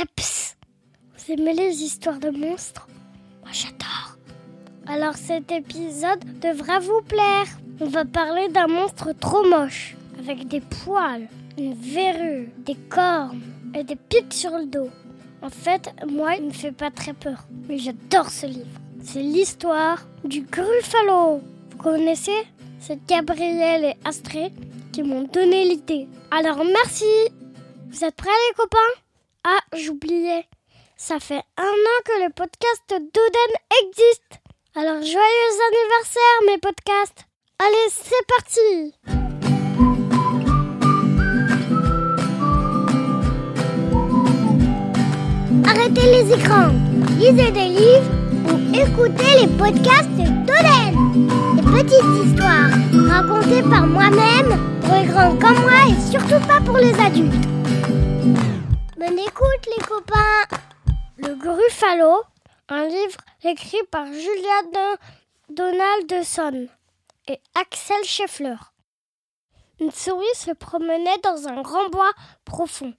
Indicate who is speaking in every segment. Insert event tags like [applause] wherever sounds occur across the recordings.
Speaker 1: Eps Vous aimez les histoires de monstres? Moi j'adore. Alors cet épisode devra vous plaire. On va parler d'un monstre trop moche, avec des poils, une verrue, des cornes et des pics sur le dos. En fait, moi, il me fait pas très peur, mais j'adore ce livre. C'est l'histoire du Gruffalo. Vous connaissez? C'est Gabriel et Astrid qui m'ont donné l'idée. Alors merci Vous êtes prêts les copains? Ah, j'oubliais. Ça fait un an que le podcast d'Oden existe. Alors joyeux anniversaire mes podcasts Allez, c'est parti Arrêtez les écrans, lisez des livres ou écoutez les podcasts d'Oden. Des petites histoires racontées par moi-même pour les grands comme moi et surtout pas pour les adultes. Bonne écoute les copains. Le Gruffalo, un livre écrit par Julia Donaldson et Axel Scheffler. Une souris se promenait dans un grand bois profond.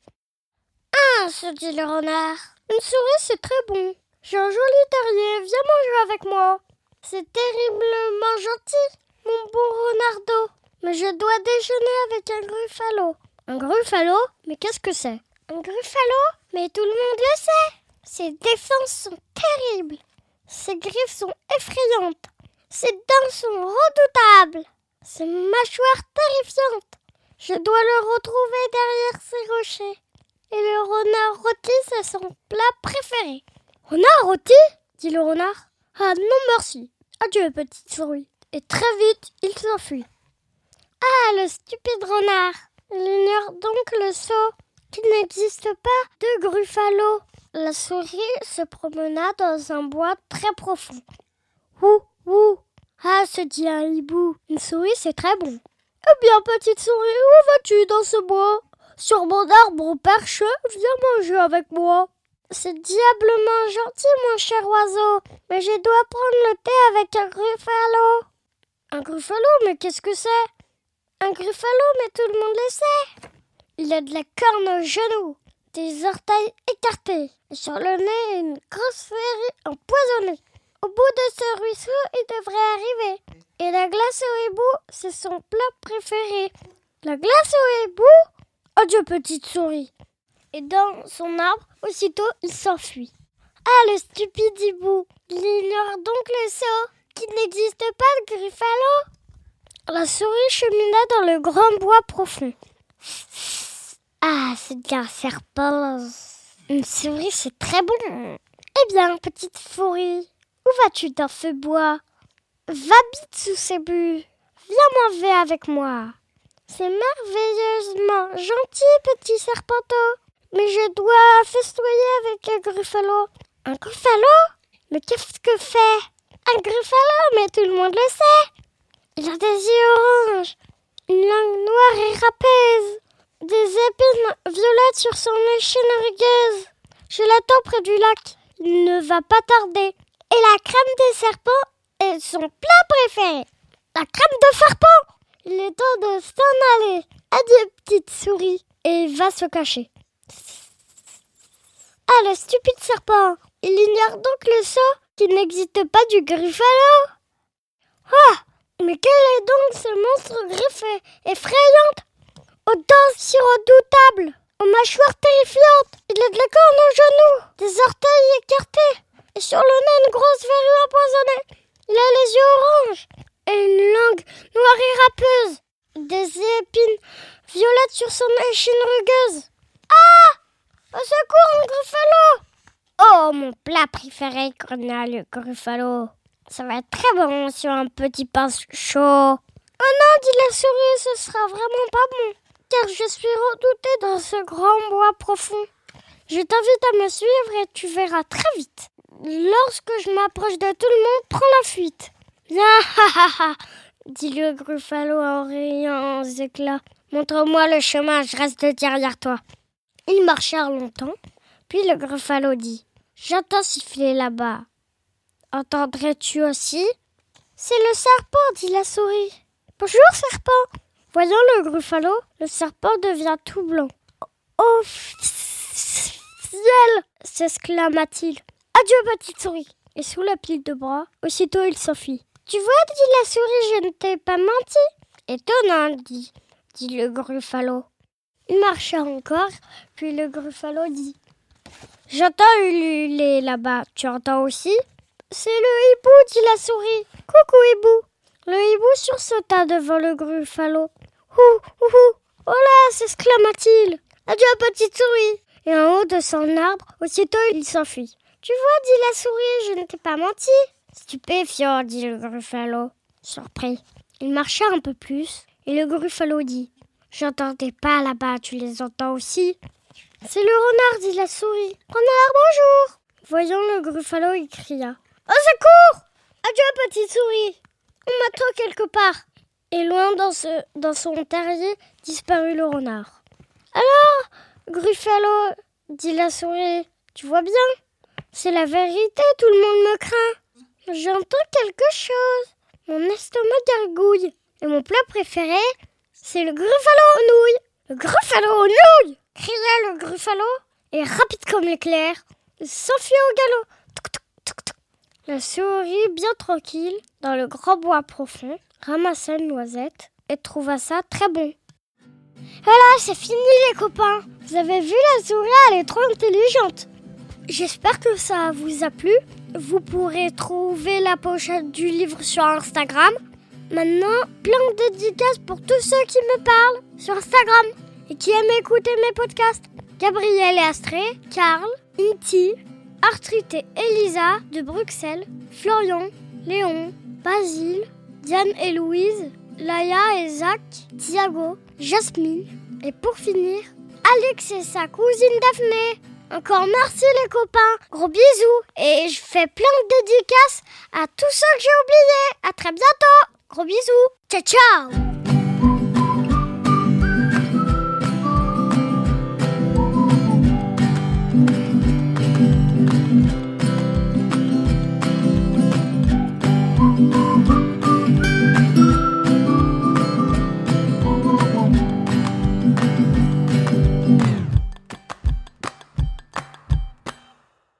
Speaker 1: Ah, se dit le renard. Une souris, c'est très bon. J'ai un joli terrier, viens manger avec moi. C'est terriblement gentil, mon bon renardo. Mais je dois déjeuner avec un gruffalo. Un gruffalo? Mais qu'est-ce que c'est? Gruffalo Mais tout le monde le sait. Ses défenses sont terribles. Ses griffes sont effrayantes. Ses dents sont redoutables. Ses mâchoires terrifiantes. Je dois le retrouver derrière ces rochers. Et le renard rôti, c'est son plat préféré. Renard rôti dit le renard. Ah non merci. Adieu, petite souris. Et très vite, il s'enfuit. Ah, le stupide renard. Il ignore donc le saut qu'il n'existe pas de gruffalo. La souris se promena dans un bois très profond. Ouh, ouh. Ah, se dit un hibou. Une souris, c'est très bon. Eh bien, petite souris, où vas-tu dans ce bois? Sur mon arbre perche, viens manger avec moi. C'est diablement gentil, mon cher oiseau, mais je dois prendre le thé avec un gruffalo. Un gruffalo, mais qu'est-ce que c'est? Un gruffalo, mais tout le monde le sait. Il a de la corne au genou, des orteils écartés, et sur le nez une grosse féerie empoisonnée. Au bout de ce ruisseau, il devrait arriver. Et la glace au hibou, c'est son plat préféré. La glace au hibou? Adieu, petite souris. Et dans son arbre, aussitôt, il s'enfuit. Ah, le stupide hibou Il ignore donc le saut, qu'il n'existe pas de gruffalo. La souris chemina dans le grand bois profond. Ah, c'est bien serpent. Une souris, c'est très bon. Eh bien, petite souris, où vas-tu dans ce bois? Va vite sous ces buts. Viens manger avec moi. C'est merveilleusement gentil, petit serpenteau. Mais je dois festoyer avec un gruffalo. Un gruffalo? Mais qu'est-ce que fait? Un gruffalo, mais tout le monde le sait. Il a des yeux oranges, une langue noire et râpeuse, des épines violettes sur son échine rugueuse. Je l'attends près du lac. Il ne va pas tarder. Et la crème des serpents est son plat préféré. La crème de serpent Il est temps de s'en aller. Adieu, petite souris. Et va se cacher. Ah, le stupide serpent Il ignore donc le saut qu'il n'existe pas du gruffalo. Ah Mais quel est donc ce monstre griffé effrayante Aux dents si redoutables Aux mâchoires terrifiantes Il a de la corne aux genoux Des orteils écartés. Et sur le nez une grosse verrue empoisonnée. Il a les yeux oranges. Et une langue noire et râpeuse Des épines violettes sur son échine rugueuse. Ah! Au secours, un gruffalo! Oh, mon plat préféré, grogna le gruffalo. Ça va être très bon sur un petit pain chaud. Oh non, dit la souris, ce sera vraiment pas bon, car je suis redoutée dans ce grand bois profond. Je t'invite à me suivre et tu verras très vite. Lorsque je m'approche de tout le monde, prends la fuite. [laughs] Ah, dit le gruffalo en riant aux éclats. Montre-moi le chemin, je reste derrière toi. Ils marchèrent longtemps, puis le gruffalo dit J'entends siffler là-bas. Entendrais-tu aussi? C'est le serpent, dit la souris. Bonjour, serpent. Voyant le gruffalo, le serpent devient tout blanc. Oh ciel s'exclama-t-il. Adieu, petite souris. Et sous la pile de bras, aussitôt il s'enfuit. Tu vois, dit la souris, je ne t'ai pas menti. Étonnant, dit, le gruffalo. Il marcha encore, puis le gruffalo dit J'entends ululer là-bas, tu entends aussi? C'est le hibou, dit la souris. Coucou, hibou. Le hibou sursauta devant le gruffalo. Ouh, ouh. Oh là s'exclama-t-il. Adieu, petite souris. Et en haut de son arbre, aussitôt il s'enfuit. Tu vois, dit la souris, je ne t'ai pas menti. Stupéfiant, dit le gruffalo, surpris. Il marcha un peu plus, et le gruffalo dit J'entendais pas là-bas, tu les entends aussi C'est le renard, dit la souris. Renard, bonjour Voyant le gruffalo, il cria Au secours Adieu, petite souris On m'attend quelque part Et loin dans, son terrier disparut le renard. Alors, gruffalo, dit la souris, tu vois bien? C'est la vérité, tout le monde me craint. J'entends quelque chose. Mon estomac gargouille. Et mon plat préféré, c'est le gruffalo aux nouilles. Le gruffalo aux nouilles cria le gruffalo. Et rapide comme l'éclair, il s'enfuit au galop. La souris, bien tranquille, dans le grand bois profond, ramassa une noisette et trouva ça très bon. Voilà, c'est fini les copains. Vous avez vu la souris, elle est trop intelligente. J'espère que ça vous a plu. Vous pourrez trouver la pochette du livre sur Instagram. Maintenant, plein de dédicaces pour tous ceux qui me parlent sur Instagram et qui aiment écouter mes podcasts. Gabriel et Astrée, Karl, Inti, Artrite et Elisa de Bruxelles, Florian, Léon, Basile, Diane et Louise, Laïa et Zach, Thiago, Jasmine et pour finir, Alex et sa cousine Daphné. Encore merci les copains, gros bisous et je fais plein de dédicaces à tous ceux que j'ai oubliés. À très bientôt, gros bisous, ciao ciao